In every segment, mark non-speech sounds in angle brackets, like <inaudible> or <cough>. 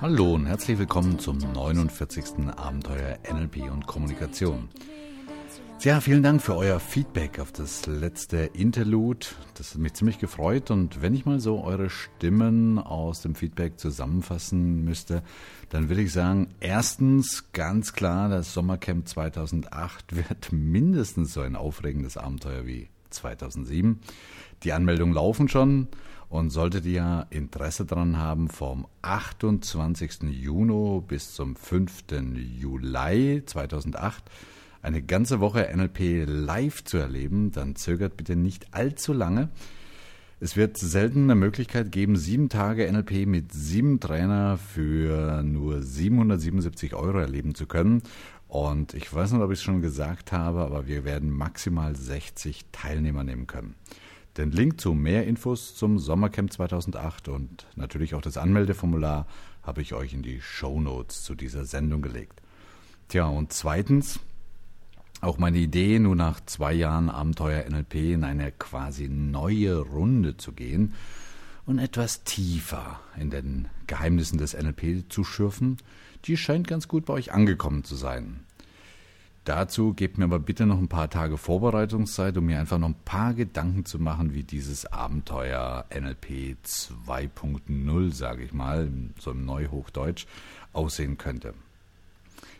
Hallo und herzlich willkommen zum 49. Abenteuer NLP und Kommunikation. Ja, vielen Dank für euer Feedback auf das letzte Interlude. Das hat mich ziemlich gefreut. Und wenn ich mal so eure Stimmen aus dem Feedback zusammenfassen müsste, dann würde ich sagen, erstens ganz klar, das Sommercamp 2008 wird mindestens so ein aufregendes Abenteuer wie 2007. Die Anmeldungen laufen schon. Und solltet ihr Interesse daran haben, vom 28. Juni bis zum 5. Juli 2008 eine ganze Woche NLP live zu erleben, dann zögert bitte nicht allzu lange. Es wird selten eine Möglichkeit geben, sieben Tage NLP mit sieben Trainer für nur 777 Euro erleben zu können. Und ich weiß nicht, ob ich es schon gesagt habe, aber wir werden maximal 60 Teilnehmer nehmen können. Den Link zu mehr Infos zum Sommercamp 2008 und natürlich auch das Anmeldeformular habe ich euch in die Show Notes zu dieser Sendung gelegt. Tja, und zweitens, auch meine Idee, nun nach zwei Jahren Abenteuer NLP in eine quasi neue Runde zu gehen und etwas tiefer in den Geheimnissen des NLP zu schürfen, die scheint ganz gut bei euch angekommen zu sein. Dazu gebt mir aber bitte noch ein paar Tage Vorbereitungszeit, um mir einfach noch ein paar Gedanken zu machen, wie dieses Abenteuer NLP 2.0, sage ich mal, so im Neuhochdeutsch, aussehen könnte.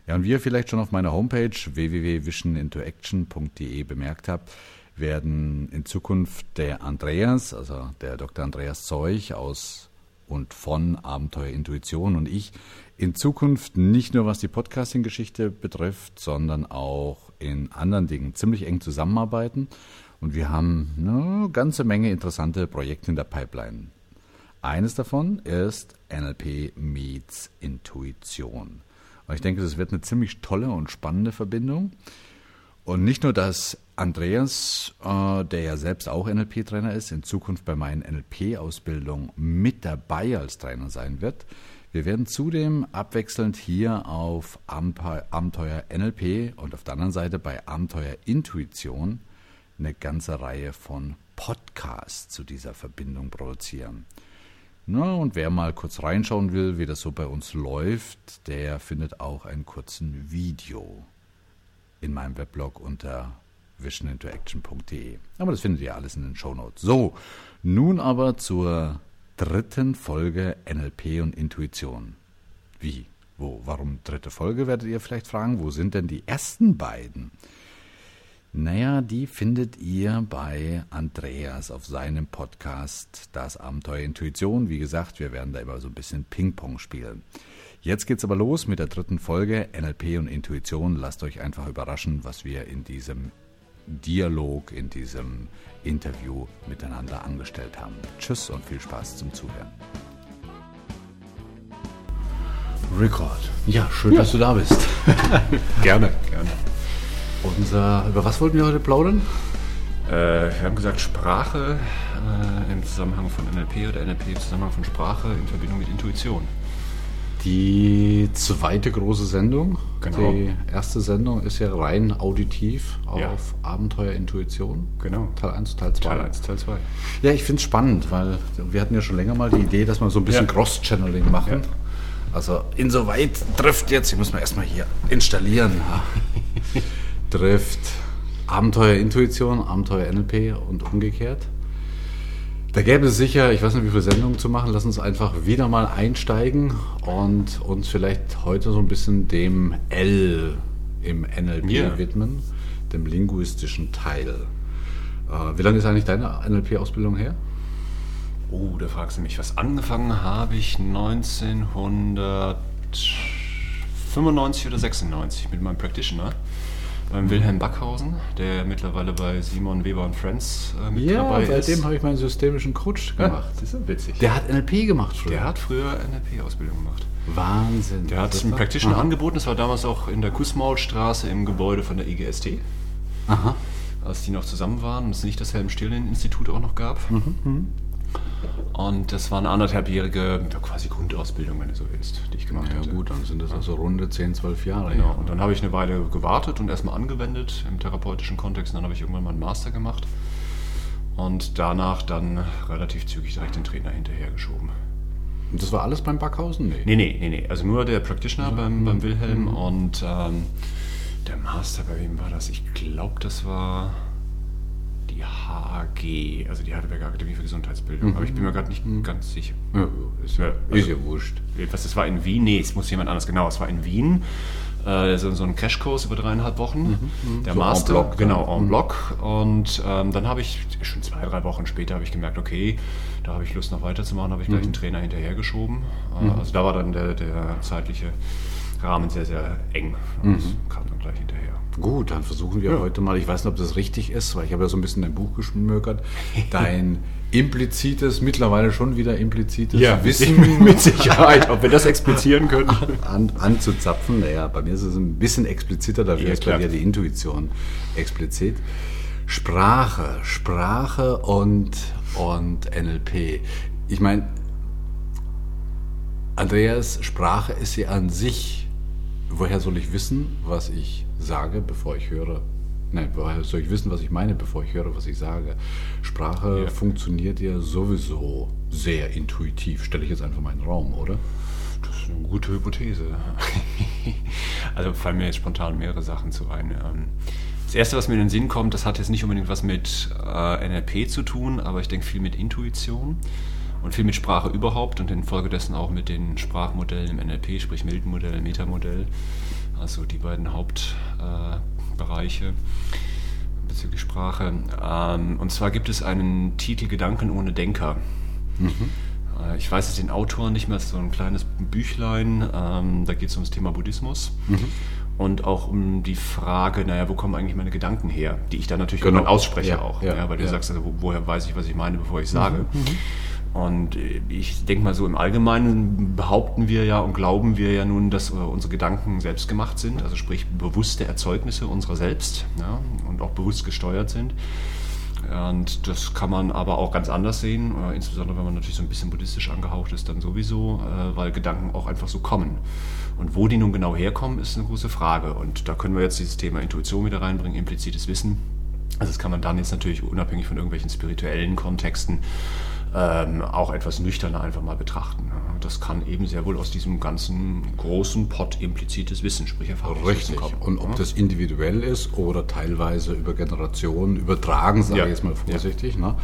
Ja, und wie ihr vielleicht schon auf meiner Homepage www.visionintoaction.de bemerkt habt, werden in Zukunft der Andreas, also der Dr. Andreas Zeug aus und von Abenteuer Intuition und ich in Zukunft nicht nur was die Podcasting-Geschichte betrifft, sondern auch in anderen Dingen ziemlich eng zusammenarbeiten. Und wir haben eine ganze Menge interessante Projekte in der Pipeline. Eines davon ist NLP meets Intuition. Und ich denke, das wird eine ziemlich tolle und spannende Verbindung. Und nicht nur, dass Andreas, äh, der ja selbst auch NLP-Trainer ist, in Zukunft bei meinen NLP-Ausbildungen mit dabei als Trainer sein wird. Wir werden zudem abwechselnd hier auf Abenteuer NLP und auf der anderen Seite bei Abenteuer Intuition eine ganze Reihe von Podcasts zu dieser Verbindung produzieren. Na, und wer mal kurz reinschauen will, wie das so bei uns läuft, der findet auch einen kurzen Video in meinem Weblog unter visionintoaction.de. Aber das findet ihr alles in den Show Notes. So, nun aber zur dritten Folge NLP und Intuition. Wie? Wo? Warum dritte Folge, werdet ihr vielleicht fragen? Wo sind denn die ersten beiden? Naja, die findet ihr bei Andreas auf seinem Podcast Das Abenteuer Intuition. Wie gesagt, wir werden da immer so ein bisschen Ping-Pong spielen. Jetzt geht's aber los mit der dritten Folge NLP und Intuition. Lasst euch einfach überraschen, was wir in diesem Dialog, in diesem Interview miteinander angestellt haben. Tschüss und viel Spaß zum Zuhören. Record. Ja, schön, ja. dass du da bist. <laughs> gerne, gerne. Unser, über was wollten wir heute plaudern? Äh, wir haben gesagt Sprache äh, im Zusammenhang von NLP oder NLP im Zusammenhang von Sprache in Verbindung mit Intuition. Die zweite große Sendung. Genau. Die erste Sendung ist ja rein auditiv auf ja. Abenteuer Intuition. Genau. Teil 1, Teil 2. Teil 1, Teil 2. Ja, ich finde es spannend, weil wir hatten ja schon länger mal die Idee, dass wir so ein bisschen ja. Cross-Channeling machen. Ja. Also insoweit trifft jetzt, ich muss mal erstmal hier installieren. <laughs> trifft Abenteuer Intuition, Abenteuer NLP und umgekehrt. Da gäbe es sicher, ich weiß nicht, wie viele Sendungen zu machen. Lass uns einfach wieder mal einsteigen und uns vielleicht heute so ein bisschen dem L im NLP yeah. widmen, dem linguistischen Teil. Äh, wie lange ist eigentlich deine NLP-Ausbildung her? Oh, da fragst du mich was. Angefangen habe ich 1995 oder 96 mit meinem Practitioner beim Wilhelm Backhausen, der mittlerweile bei Simon Weber und Friends äh, mit ja, dabei ist. Ja, seitdem habe ich meinen systemischen Coach gemacht. das ist ja witzig. Der hat NLP gemacht früher. Der hat früher NLP-Ausbildung gemacht. Wahnsinn. Der hat einen Practitioner angeboten. Das war damals auch in der Kussmaulstraße im Gebäude von der IGST. Aha. Als die noch zusammen waren und es nicht das Helm-Stillen-Institut auch noch gab. Mhm. Mhm. Und das war eine anderthalbjährige ja, quasi Grundausbildung, wenn du so willst, die ich gemacht habe. Ja gut, dann sind das also runde 10, 12 Jahre. Genau, und dann habe ich eine Weile gewartet und erstmal angewendet im therapeutischen Kontext. Und dann habe ich irgendwann meinen Master gemacht und danach dann relativ zügig direkt den Trainer hinterhergeschoben. Und das war alles beim Backhausen? Nee, nee, nee, nee. nee. Also nur der Practitioner ja. beim, beim Wilhelm mhm. und ähm, der Master, bei wem war das? Ich glaube, das war HG, also die Heidelberger Akademie für Gesundheitsbildung. Mhm. Aber ich bin mir gerade nicht mhm. ganz sicher. Ja, ist, ja, also, ist ja wurscht. Was, das war in Wien? Nee, es muss jemand anders. Genau, es war in Wien. Äh, so, so ein Crashkurs über dreieinhalb Wochen. Mhm. mhm. Der so Master, en bloc, genau, en mhm. bloc. Und ähm, dann habe ich, schon zwei, drei Wochen später, habe ich gemerkt, okay, da habe ich Lust noch weiterzumachen, habe ich gleich mhm. einen Trainer hinterhergeschoben. Äh, also da war dann der, der zeitliche Rahmen sehr, sehr eng. Das kam dann gleich hinterher. Gut, dann versuchen wir ja. heute mal, ich weiß nicht, ob das richtig ist, weil ich habe ja so ein bisschen dein Buch geschmökert, <laughs> dein implizites, mittlerweile schon wieder implizites ja, Wissen. <laughs> Mit Sicherheit, ob wir das explizieren können. An, anzuzapfen. Naja, bei mir ist es ein bisschen expliziter, dafür ja, ist bei mir die Intuition explizit. Sprache, Sprache und, und NLP. Ich meine, Andreas, Sprache ist ja an sich, woher soll ich wissen, was ich sage, bevor ich höre? Nein, woher soll ich wissen, was ich meine, bevor ich höre, was ich sage? Sprache ja. funktioniert ja sowieso sehr intuitiv. Stelle ich jetzt einfach mal in den Raum, oder? Das ist eine gute Hypothese. <laughs> also fallen mir jetzt spontan mehrere Sachen zu ein. Ähm, das erste, was mir in den Sinn kommt, das hat jetzt nicht unbedingt was mit äh, NLP zu tun, aber ich denke viel mit Intuition und viel mit Sprache überhaupt und infolgedessen auch mit den Sprachmodellen im NLP, sprich Milton-Modell, Metamodell. Also die beiden Haupt. Äh, bezüglich Sprache. Ähm, und zwar gibt es einen Titel Gedanken ohne Denker. Mhm. Äh, ich weiß jetzt den Autor nicht mehr, es ist so ein kleines Büchlein, ähm, da geht es um das Thema Buddhismus. Mhm. Und auch um die Frage, naja, wo kommen eigentlich meine Gedanken her, die ich dann natürlich genau. ausspreche ja, auch. Ja, ja, weil du sagst, also, woher weiß ich, was ich meine, bevor ich sage. Mhm. Und ich denke mal so im Allgemeinen behaupten wir ja und glauben wir ja nun, dass unsere Gedanken selbst gemacht sind, also sprich bewusste Erzeugnisse unserer selbst ja, und auch bewusst gesteuert sind. Und das kann man aber auch ganz anders sehen, äh, insbesondere wenn man natürlich so ein bisschen buddhistisch angehaucht ist, dann sowieso, äh, weil Gedanken auch einfach so kommen. Und wo die nun genau herkommen, ist eine große Frage. Und da können wir jetzt dieses Thema Intuition wieder reinbringen, implizites Wissen. Also das kann man dann jetzt natürlich unabhängig von irgendwelchen spirituellen Kontexten ähm, auch etwas nüchterner einfach mal betrachten. Das kann eben sehr wohl aus diesem ganzen großen Pot implizites Wissen, sprich Erfahrungswissen kommen. Und ob ja. das individuell ist oder teilweise über Generationen übertragen, sage ja. ich jetzt mal vorsichtig. Ja. Ne?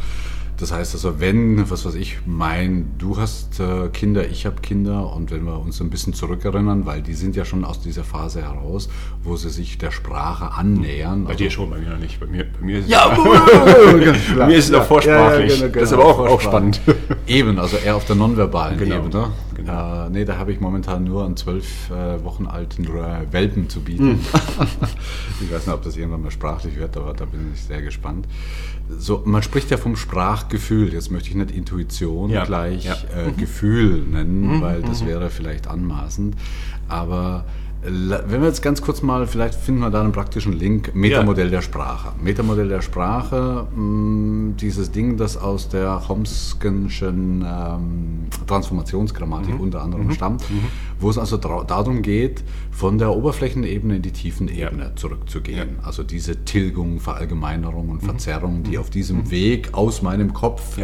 Das heißt also, wenn, was weiß ich, mein, du hast äh, Kinder, ich habe Kinder und wenn wir uns ein bisschen zurückerinnern, weil die sind ja schon aus dieser Phase heraus, wo sie sich der Sprache annähern. Bei also, dir schon, bei mir noch nicht. Bei mir, bei mir ist ja, es <laughs> <laughs> mir ist es noch vorsprachlich. Ja, ja, genau, das ist aber auch, auch spannend. Eben, also eher auf der nonverbalen genau. Ebene. Genau. Äh, nee, da habe ich momentan nur einen zwölf äh, Wochen alten Welpen zu bieten. Hm. <laughs> ich weiß nicht, ob das irgendwann mal sprachlich wird, aber da bin ich sehr gespannt. So, man spricht ja vom Sprachgefühl. Jetzt möchte ich nicht Intuition ja. gleich ja. Äh, mhm. Gefühl nennen, mhm. weil das mhm. wäre vielleicht anmaßend. Aber wenn wir jetzt ganz kurz mal, vielleicht finden wir da einen praktischen Link, Metamodell ja. der Sprache. Metamodell der Sprache, mh, mm, dieses Ding, das aus der Chomskenschen ähm, Transformationsgrammatik mhm. unter anderem mhm. stammt, mhm. wo es also darum geht, von der Oberflächenebene in die Tiefenebene ja. zurückzugehen. Ja. Also diese Tilgung, Verallgemeinerung und mhm. Verzerrung, die mhm. auf diesem mhm. Weg aus meinem Kopf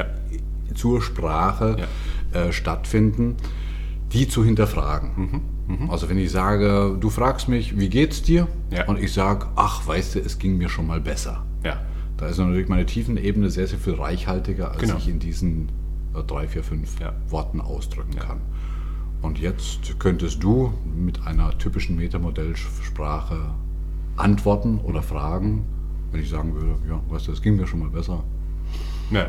zur Sprache äh, stattfinden, die zu hinterfragen. Mhm. Also wenn ich sage, du fragst mich, wie geht's dir? Ja. Und ich sage, ach, weißt du, es ging mir schon mal besser. Ja. Da ist natürlich meine Tiefenebene sehr, sehr viel reichhaltiger, als genau. ich in diesen äh, drei, vier, fünf ja. Worten ausdrücken ja. kann. Und jetzt könntest du mit einer typischen Metamodellsprache antworten oder fragen, wenn ich sagen würde, ja, weißt du, es ging mir schon mal besser. Ja,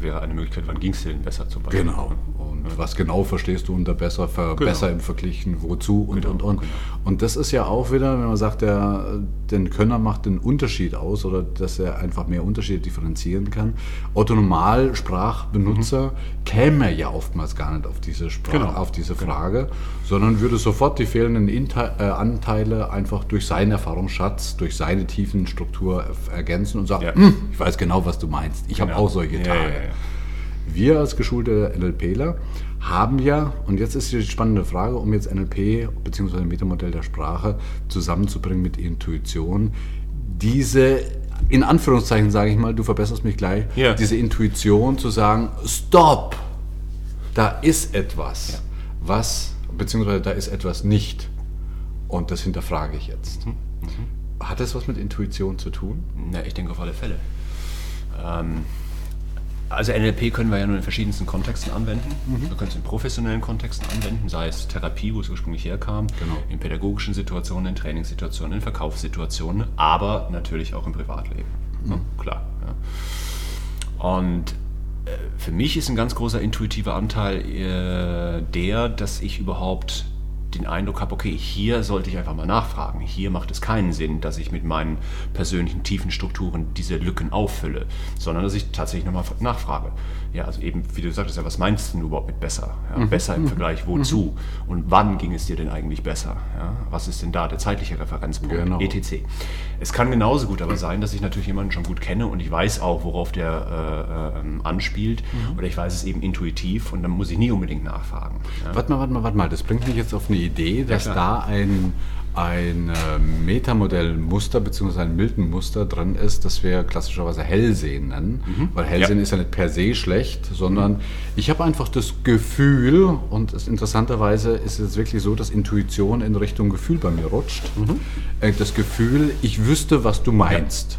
wäre eine Möglichkeit, wann ging es denn besser zum Beispiel. Genau. Und ja. was genau verstehst du unter besser, ver, genau. besser im Verglichen, wozu und genau, und und. Genau. Und das ist ja auch wieder, wenn man sagt, der, den Könner macht den Unterschied aus oder dass er einfach mehr Unterschiede differenzieren kann. Otto Normalsprachbenutzer mhm. käme ja oftmals gar nicht auf diese, Sprach, genau. auf diese genau. Frage, sondern würde sofort die fehlenden Inte äh, Anteile einfach durch seinen Erfahrungsschatz, durch seine tiefen Struktur ergänzen und sagen, ja. Hm, ich weiß genau, was du meinst. Ich habe auch solche Tage. Ja, ja, Wir als geschulte NLPler haben ja, und jetzt ist die spannende Frage, um jetzt NLP bzw. Metamodell der Sprache zusammenzubringen mit Intuition, diese, in Anführungszeichen sage ich mal, du verbesserst mich gleich, diese Intuition zu sagen, Stop! da ist etwas, ja. was, beziehungsweise da ist etwas nicht. Und das hinterfrage ich jetzt. Mhm. Mhm. Hat das was mit Intuition zu tun? Na, ich denke auf alle Fälle. Ähm, also NLP können wir ja nur in verschiedensten Kontexten anwenden. Mhm. Wir können es in professionellen Kontexten anwenden, sei es Therapie, wo es ursprünglich herkam, genau. in pädagogischen Situationen, in Trainingssituationen, in Verkaufssituationen, aber natürlich auch im Privatleben. Mhm. Ja, klar. Ja. Und äh, für mich ist ein ganz großer intuitiver Anteil äh, der, dass ich überhaupt den Eindruck habe, okay, hier sollte ich einfach mal nachfragen. Hier macht es keinen Sinn, dass ich mit meinen persönlichen tiefen Strukturen diese Lücken auffülle, sondern dass ich tatsächlich nochmal nachfrage. Ja, also eben, wie du sagtest, ja, was meinst du überhaupt mit besser? Ja, mhm. Besser im mhm. Vergleich wozu? Mhm. Und wann ging es dir denn eigentlich besser? Ja, was ist denn da der zeitliche Referenzpunkt? Genau. etc. Es kann genauso gut aber sein, dass ich natürlich jemanden schon gut kenne und ich weiß auch, worauf der äh, äh, anspielt mhm. oder ich weiß es eben intuitiv und dann muss ich nie unbedingt nachfragen. Ja. Warte mal, warte mal, warte mal, das bringt mich jetzt auf eine Idee, dass ja, da ein, ein äh, Metamodell-Muster bzw. ein Milton-Muster drin ist, das wir klassischerweise Hellsehen nennen. Mhm. Weil Hellsehen ja. ist ja nicht per se schlecht, sondern mhm. ich habe einfach das Gefühl, und es, interessanterweise ist es wirklich so, dass Intuition in Richtung Gefühl bei mir rutscht. Mhm. Äh, das Gefühl, ich wüsste, was du meinst. Ja.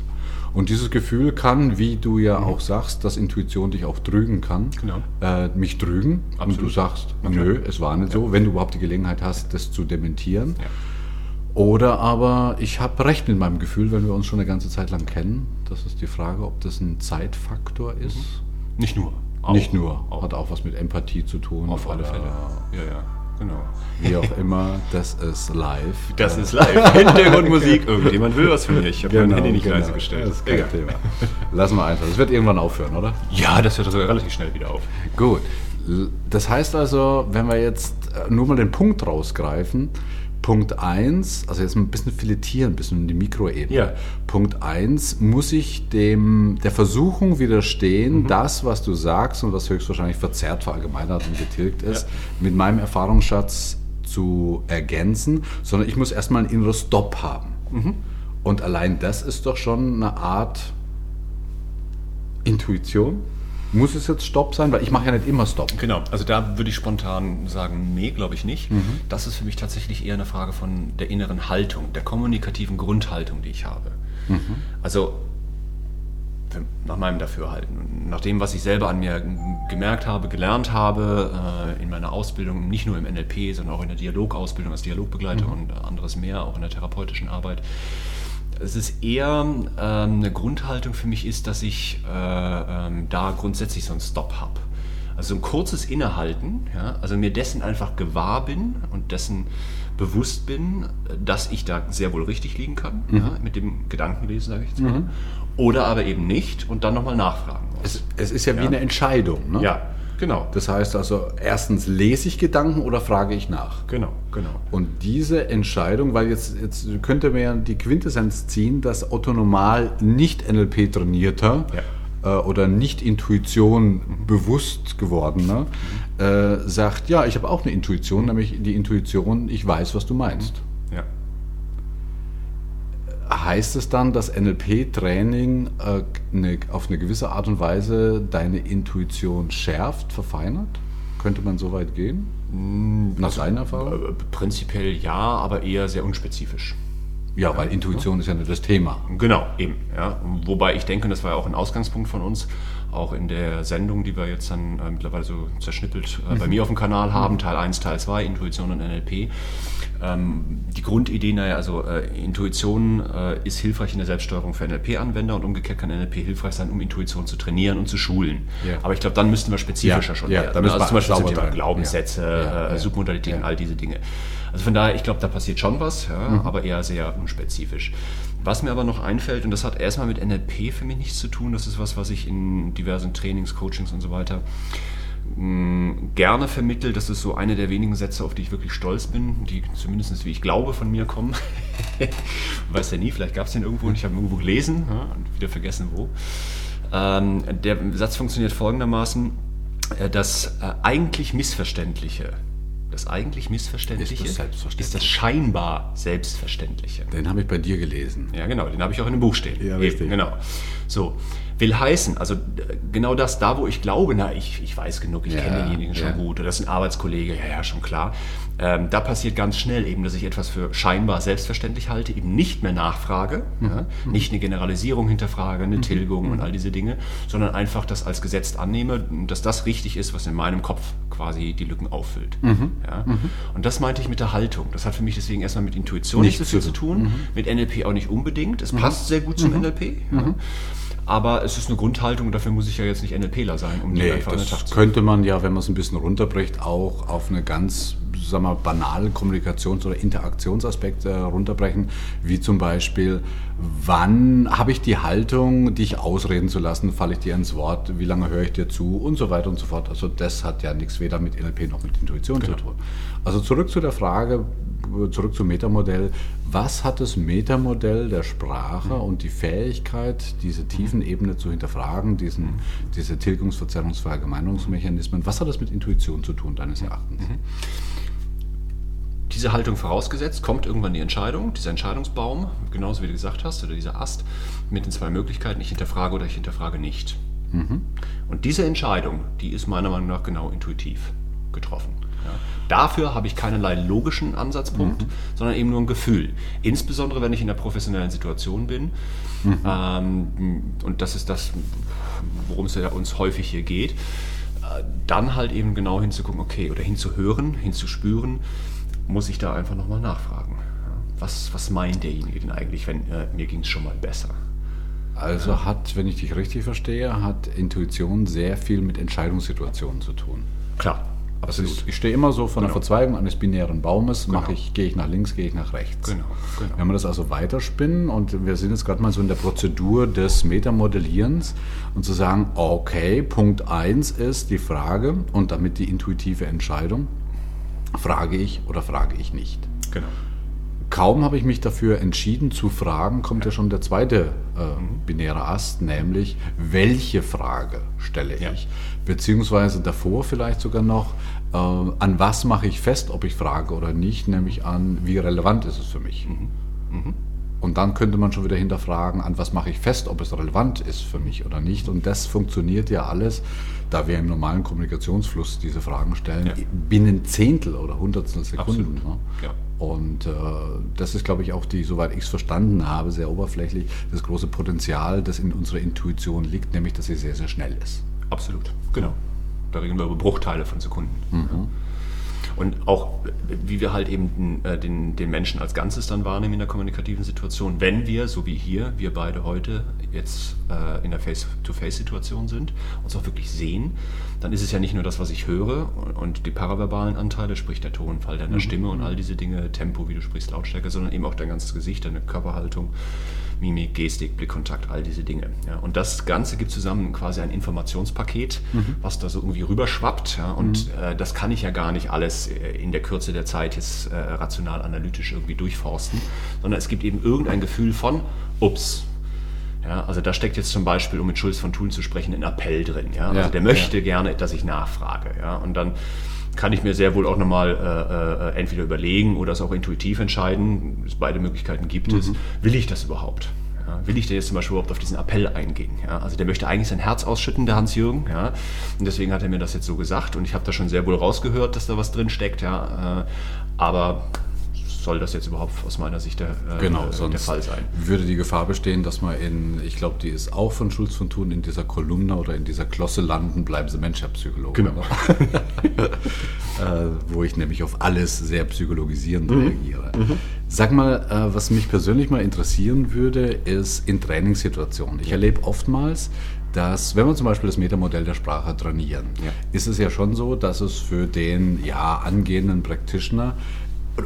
Und dieses Gefühl kann, wie du ja mhm. auch sagst, dass Intuition dich auch trügen kann, genau. äh, mich trügen. Absolut. Und du sagst, okay. nö, es war nicht ja. so, wenn du überhaupt die Gelegenheit hast, das zu dementieren. Ja. Oder aber ich habe recht mit meinem Gefühl, wenn wir uns schon eine ganze Zeit lang kennen. Das ist die Frage, ob das ein Zeitfaktor ist. Mhm. Nicht nur. Auch. Nicht nur. Auch. Hat auch was mit Empathie zu tun. Auf alle Fälle. Ja, ja. Genau. Wie auch immer, das ist live. Das ist live. Hintergrundmusik. <laughs> Irgendjemand will was von mir. Ich habe genau, mein Handy nicht genau. leise gestellt. Das ist kein Egal. Thema. Lassen wir einfach. Das wird irgendwann aufhören, oder? Ja, das hört sogar relativ schnell wieder auf. Gut. Das heißt also, wenn wir jetzt nur mal den Punkt rausgreifen, Punkt 1, also jetzt ein bisschen filetieren, ein bisschen in die Mikroebene. Ja. Punkt 1, muss ich dem, der Versuchung widerstehen, mhm. das, was du sagst und was höchstwahrscheinlich verzerrt, verallgemeinert und getilgt ist, ja. mit meinem Erfahrungsschatz zu ergänzen, sondern ich muss erstmal ein inneres Stop haben. Mhm. Und allein das ist doch schon eine Art Intuition. Muss es jetzt Stopp sein? Weil ich mache ja nicht immer Stopp. Genau, also da würde ich spontan sagen, nee, glaube ich nicht. Mhm. Das ist für mich tatsächlich eher eine Frage von der inneren Haltung, der kommunikativen Grundhaltung, die ich habe. Mhm. Also nach meinem Dafürhalten. Nach dem, was ich selber an mir gemerkt habe, gelernt habe, äh, in meiner Ausbildung, nicht nur im NLP, sondern auch in der Dialogausbildung als Dialogbegleiter mhm. und anderes mehr, auch in der therapeutischen Arbeit es ist eher ähm, eine Grundhaltung für mich ist, dass ich äh, ähm, da grundsätzlich so einen Stop habe. Also ein kurzes Innehalten, ja, also mir dessen einfach gewahr bin und dessen bewusst bin, dass ich da sehr wohl richtig liegen kann, mhm. ja, mit dem Gedankenlesen, sage ich jetzt mal. Mhm. Oder aber eben nicht und dann nochmal nachfragen muss. Es, es ist ja, ja wie eine Entscheidung. Ne? Ja, Genau. Das heißt also, erstens lese ich Gedanken oder frage ich nach. Genau, genau. Und diese Entscheidung, weil jetzt, jetzt könnte man ja die Quintessenz ziehen, dass Otto Normal nicht NLP trainierter ja. äh, oder nicht Intuition mhm. bewusst gewordener mhm. äh, sagt, ja, ich habe auch eine Intuition, nämlich die Intuition, ich weiß, was du meinst. Mhm. Heißt es dann, dass NLP-Training äh, eine, auf eine gewisse Art und Weise deine Intuition schärft, verfeinert? Könnte man so weit gehen? Hm, Nach also, seiner Erfahrung? Äh, prinzipiell ja, aber eher sehr unspezifisch. Ja, weil Intuition ist ja nicht das Thema. Genau, eben. Ja. Wobei ich denke, und das war ja auch ein Ausgangspunkt von uns, auch in der Sendung, die wir jetzt dann äh, mittlerweile so zerschnippelt äh, bei mhm. mir auf dem Kanal haben, Teil 1, Teil 2, Intuition und NLP. Ähm, die Grundidee, naja, also äh, Intuition äh, ist hilfreich in der Selbststeuerung für NLP-Anwender und umgekehrt kann NLP hilfreich sein, um Intuition zu trainieren und zu schulen. Ja. Aber ich glaube, dann müssten wir spezifischer ja, schon ja, werden. Also zum Beispiel zum Thema Glaubenssätze, äh, Submodalitäten, all diese Dinge. Also von daher, ich glaube, da passiert schon was, ja, mhm. aber eher sehr unspezifisch. Was mir aber noch einfällt, und das hat erstmal mit NLP für mich nichts zu tun, das ist was, was ich in diversen Trainings, Coachings und so weiter mh, mm, gerne vermittelt. Das ist so eine der wenigen Sätze, auf die ich wirklich stolz bin, die zumindest, wie ich glaube, von mir kommen. <laughs> Weiß ja nie, vielleicht gab es den irgendwo und ich habe ihn irgendwo gelesen ja, und wieder vergessen wo. Ähm, der Satz funktioniert folgendermaßen, äh, das äh, eigentlich Missverständliche das eigentlich Missverständliche ist das, ist das, scheinbar Selbstverständliche. Den habe ich bei dir gelesen. Ja, genau, den habe ich auch in dem Buch stehen. Ja, richtig. Eben, genau. So, Will heißen, also genau das, da wo ich glaube, na, ich, ich weiß genug, ich Ja, kenne denjenigen schon ja. gut, oder das ist ein Arbeitskollege, ja, ja, schon klar. Ähm, da passiert ganz schnell eben, dass ich etwas für scheinbar selbstverständlich halte, eben nicht mehr nachfrage, ja, nicht eine Generalisierung hinterfrage, eine Tilgung und all diese Dinge, sondern einfach das als gesetzt annehme, dass das richtig ist, was in meinem Kopf quasi die Lücken auffüllt. Ja. Und das meinte ich mit der Haltung. Das hat für mich deswegen erstmal mit Intuition nicht so viel zu tun, mit NLP auch nicht unbedingt. Es passt sehr gut zum NLP. Ja. Aber es ist eine Grundhaltung, dafür muss ich ja jetzt nicht NLPler sein, um die Nee, einfach an den Tag das zu könnte man ja, wenn man es ein bisschen runterbricht, auch auf eine ganz sagen wir, banalen Kommunikations- oder Interaktionsaspekte äh, runterbrechen, wie zum Beispiel, wann habe ich die Haltung, dich ausreden zu lassen, falle ich dir ins Wort, wie lange höre ich dir zu und so weiter und so fort. Also das hat ja nichts weder mit NLP noch mit Intuition zu tun. Also zurück zu der Frage, zurück zum Metamodell. Was hat das Metamodell der Sprache und die Fähigkeit, diese Tiefenebene zu hinterfragen, diesen, diese Tilgungs-, Verzerrungs-, Verallgemeinerungsmechanismen, was hat das mit Intuition zu tun, deines Erachtens? Diese Haltung vorausgesetzt, kommt irgendwann die Entscheidung, dieser Entscheidungsbaum, genauso wie du gesagt hast, oder dieser Ast mit den zwei Möglichkeiten, ich hinterfrage oder ich hinterfrage nicht. Und diese Entscheidung, die ist meiner Meinung nach genau intuitiv getroffen. Ja. Dafür habe ich keinerlei logischen Ansatzpunkt, sondern eben nur ein Gefühl. Insbesondere, wenn ich in einer professionellen Situation bin. Ähm, und das ist das, worum es ja uns häufig hier geht. Äh, Dann halt eben genau hinzugucken, okay, oder hinzuhören, hinzuspüren, muss ich da einfach nochmal nachfragen. Was, was meint derjenige denn eigentlich, wenn äh, mir ging es schon mal besser? Also hat, wenn ich dich richtig verstehe, hat Intuition sehr viel mit Entscheidungssituationen zu tun. Klar, Also ich, ich stehe immer so von der Genau. Verzweigung eines binären Baumes, mache Genau. ich, gehe ich nach links, gehe ich nach rechts. Genau, genau. Wenn wir das also weiterspinnen und wir sind jetzt gerade mal so in der Prozedur des Metamodellierens und zu sagen, okay, Punkt 1 ist die Frage und damit die intuitive Entscheidung, frage ich oder frage ich nicht. Genau. Kaum habe ich mich dafür entschieden zu fragen, kommt ja schon der zweite äh, binäre Ast, nämlich welche Frage stelle ich? Ja. Beziehungsweise davor vielleicht sogar noch, äh, an was mache ich fest, ob ich frage oder nicht, nämlich an, wie relevant ist es für mich? Und dann könnte man schon wieder hinterfragen, an was mache ich fest, ob es relevant ist für mich oder nicht. Und das funktioniert ja alles, da wir im normalen Kommunikationsfluss diese Fragen stellen, Ja. binnen Zehntel oder Hundertstel Sekunden. Ne? Ja. Und äh, das ist, glaube ich, auch die, soweit ich es verstanden habe, sehr oberflächlich, das große Potenzial, das in unserer Intuition liegt, nämlich, dass sie sehr, sehr schnell ist. Absolut, genau. Da reden wir über Bruchteile von Sekunden. Ja. Und auch, wie wir halt eben den, äh, den, den Menschen als Ganzes dann wahrnehmen in der kommunikativen Situation, wenn wir, so wie hier, wir beide heute jetzt äh, in der Face-to-Face-Situation sind, uns auch wirklich sehen, dann ist es ja nicht nur das, was ich höre und, und die paraverbalen Anteile, sprich der Tonfall deiner Stimme und all diese Dinge, Tempo, wie du sprichst, Lautstärke, sondern eben auch dein ganzes Gesicht, deine Körperhaltung, Mimik, Gestik, Blickkontakt, all diese Dinge. Ja, und das Ganze gibt zusammen quasi ein Informationspaket, was da so irgendwie rüberschwappt. Ja, und äh, das kann ich ja gar nicht alles äh, in der Kürze der Zeit jetzt äh, rational analytisch irgendwie durchforsten, sondern es gibt eben irgendein Gefühl von, ups. Ja, also da steckt jetzt zum Beispiel, um mit Schulz von Thun zu sprechen, ein Appell drin. Ja? Also Ja, der möchte gerne, dass ich nachfrage. Ja? Und dann kann ich mir sehr wohl auch nochmal äh, äh, entweder überlegen oder es auch intuitiv entscheiden. Es beide Möglichkeiten gibt es. Will ich das überhaupt? Ja, will ich denn jetzt zum Beispiel überhaupt auf diesen Appell eingehen? Ja, also der möchte eigentlich sein Herz ausschütten, der Hans-Jürgen. Ja, und deswegen hat er mir das jetzt so gesagt. Und ich habe da schon sehr wohl rausgehört, dass da was drin steckt. Ja, äh, aber soll das jetzt überhaupt aus meiner Sicht der, äh, Genau, der sonst Fall sein? würde die Gefahr bestehen, dass man in, ich glaube, die ist auch von Schulz von Thun, in dieser Kolumne oder in dieser Klosse landen, bleiben Sie Mensch, Herr Psychologe. Genau. <laughs> äh, wo ich nämlich auf alles sehr psychologisierend reagiere. Sag mal, äh, was mich persönlich mal interessieren würde, ist in Trainingssituationen. Ich erlebe oftmals, dass, wenn wir zum Beispiel das Metamodell der Sprache trainieren, Ja. ist es ja schon so, dass es für den ja, angehenden Practitioner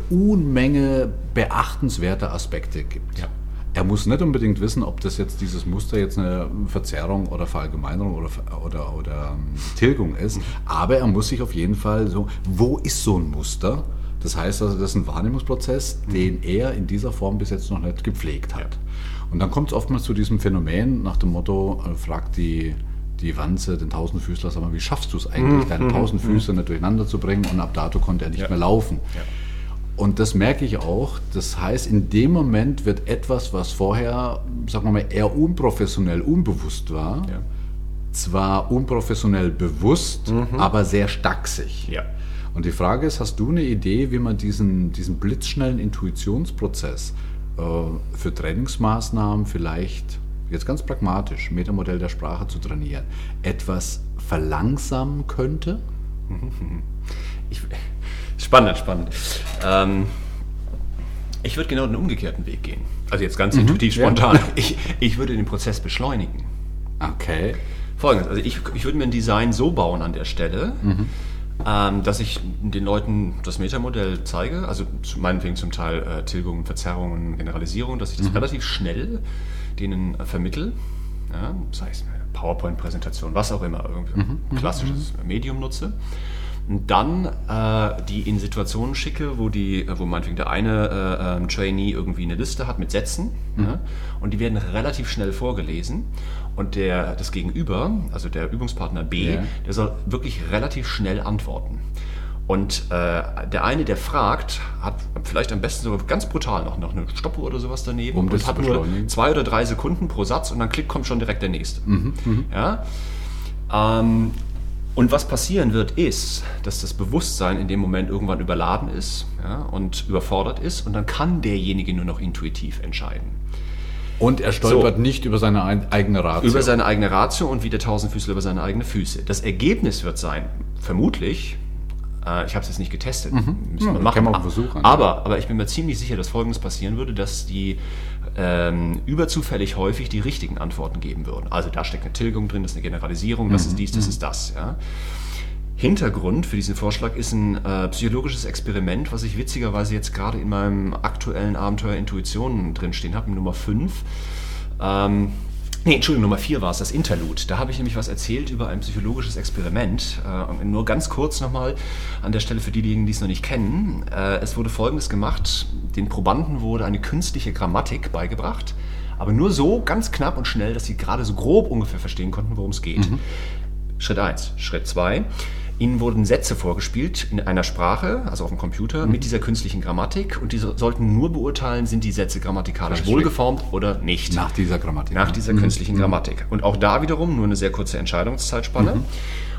Unmenge beachtenswerter Aspekte gibt. Ja. Er muss nicht unbedingt wissen, ob das jetzt dieses Muster jetzt eine Verzerrung oder Verallgemeinerung oder, oder, oder ähm, Tilgung ist, aber er muss sich auf jeden Fall so, wo ist so ein Muster? Das heißt also, das ist ein Wahrnehmungsprozess, den er in dieser Form bis jetzt noch nicht gepflegt hat. Und dann kommt es oftmals zu diesem Phänomen nach dem Motto, äh, fragt die, die Wanze den Tausendfüßler, sag mal, wie schaffst du es eigentlich, deine Tausendfüße nicht durcheinander zu bringen und ab dato konnte er nicht mehr laufen. Ja. Und das merke ich auch. Das heißt, in dem Moment wird etwas, was vorher, sagen wir mal, eher unprofessionell, unbewusst war, ja. zwar unprofessionell bewusst, mhm. aber sehr stachsig. Ja. Und die Frage ist, hast du eine Idee, wie man diesen, diesen blitzschnellen Intuitionsprozess äh, für Trainingsmaßnahmen vielleicht, jetzt ganz pragmatisch, Metamodell der Sprache zu trainieren, etwas verlangsamen könnte? <laughs> Ich, spannend, spannend. Ähm, ich würde genau den umgekehrten Weg gehen. Also jetzt ganz mhm, intuitiv, spontan. Ja. <laughs> Ich, ich würde den Prozess beschleunigen. Okay. Folgendes, also ich, ich würde mir ein Design so bauen an der Stelle, mhm. ähm, dass ich den Leuten das Metamodell zeige, also zu meinetwegen zum Teil äh, Tilgungen, Verzerrungen, Generalisierung, dass ich das mhm. relativ schnell denen äh, vermittel. Ja, sei es PowerPoint-Präsentation, was auch immer, irgendwie mhm. mhm klassisches mhm. Medium nutze dann äh, die in Situationen schicke, wo die, wo meinetwegen der eine äh, äh, Trainee irgendwie eine Liste hat mit Sätzen mhm. ja, und die werden relativ schnell vorgelesen und der das Gegenüber, also der Übungspartner B, ja. der soll wirklich relativ schnell antworten. Und äh, der eine, der fragt, hat vielleicht am besten sogar ganz brutal noch, noch eine Stoppuhr oder sowas daneben um und hat nur zwei oder drei Sekunden pro Satz und dann klick kommt schon direkt der nächste. Mhm, mh. ja? Ähm, und was passieren wird, ist, dass das Bewusstsein in dem Moment irgendwann überladen ist ja, und überfordert ist und dann kann derjenige nur noch intuitiv entscheiden. Und er stolpert so, nicht über seine eigene Ratio. Über seine eigene Ratio und wie der Tausendfüßler über seine eigenen Füße. Das Ergebnis wird sein, vermutlich, äh, ich habe es jetzt nicht getestet, mhm. müssen wir ja, machen. Kann man versuchen. Aber, aber ich bin mir ziemlich sicher, dass Folgendes passieren würde, dass die ähm, überzufällig häufig die richtigen Antworten geben würden. Also da steckt eine Tilgung drin, das ist eine Generalisierung, das mhm. ist dies, das mhm. ist das. Ja. Hintergrund für diesen Vorschlag ist ein äh, psychologisches Experiment, was ich witzigerweise jetzt gerade in meinem aktuellen Abenteuer Intuition drinstehen habe, Nummer 5. Ähm, Nee, Entschuldigung, Nummer 4 war es, das Interlude. Da habe ich nämlich was erzählt über ein psychologisches Experiment. Äh, nur ganz kurz nochmal an der Stelle für diejenigen, die es noch nicht kennen. Äh, es wurde Folgendes gemacht. Den Probanden wurde eine künstliche Grammatik beigebracht, aber nur so, ganz knapp und schnell, dass sie gerade so grob ungefähr verstehen konnten, worum es geht. Mhm. Schritt 1. Schritt 2. Ihnen wurden Sätze vorgespielt in einer Sprache, also auf dem Computer, mhm. mit dieser künstlichen Grammatik und die sollten nur beurteilen, sind die Sätze grammatikalisch wohlgeformt oder nicht. Nach dieser Grammatik. Nach dieser mhm. künstlichen mhm. Grammatik. Und auch da wiederum nur eine sehr kurze Entscheidungszeitspanne. Mhm.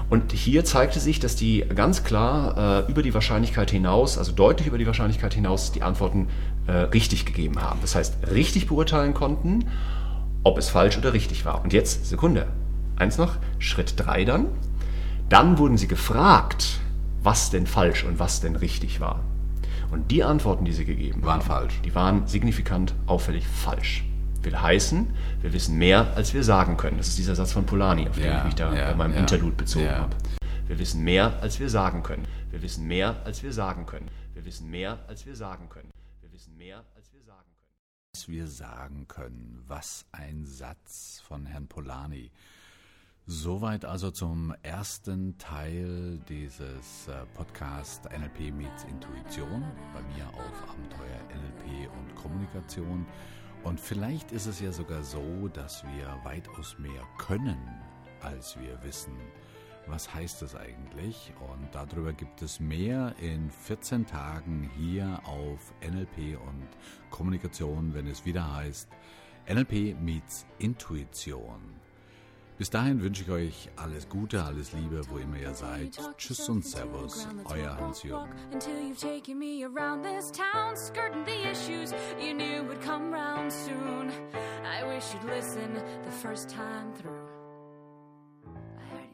Und hier zeigte sich, dass die ganz klar äh, über die Wahrscheinlichkeit hinaus, also deutlich über die Wahrscheinlichkeit hinaus, die Antworten äh, richtig gegeben haben. Das heißt, richtig beurteilen konnten, ob es falsch oder richtig war. Und jetzt, Sekunde, eins noch, Schritt drei dann. Dann wurden sie gefragt, was denn falsch und was denn richtig war. Und die Antworten, die sie gegeben waren haben, falsch. Die waren signifikant auffällig falsch. Will heißen, wir wissen mehr, als wir sagen können. Das ist dieser Satz von Polani, auf den ja, ich mich da ja, bei meinem ja, Interlude bezogen habe. Wir wissen mehr, als wir sagen können. Wir wissen mehr, als wir sagen können. Wir wissen mehr, als wir sagen können. Wir wissen mehr, als wir sagen können. Was wir sagen können. Was ein Satz von Herrn Polani. Soweit also zum ersten Teil dieses äh, Podcast NLP meets Intuition bei mir auf Abenteuer NLP und Kommunikation. Und vielleicht ist es ja sogar so, dass wir weitaus mehr können, als wir wissen. Was heißt das eigentlich? Und darüber gibt es mehr in 14 Tagen hier auf NLP und Kommunikation, wenn es wieder heißt NLP meets Intuition. Bis dahin wünsche ich euch alles Gute, alles Liebe, wo immer ihr seid. Tschüss und Servus, euer Hans-Jürgen.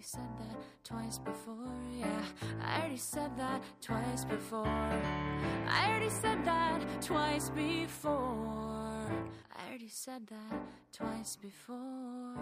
Said that twice before, yeah. I already said that twice before. I already said that twice before. I already said that twice before.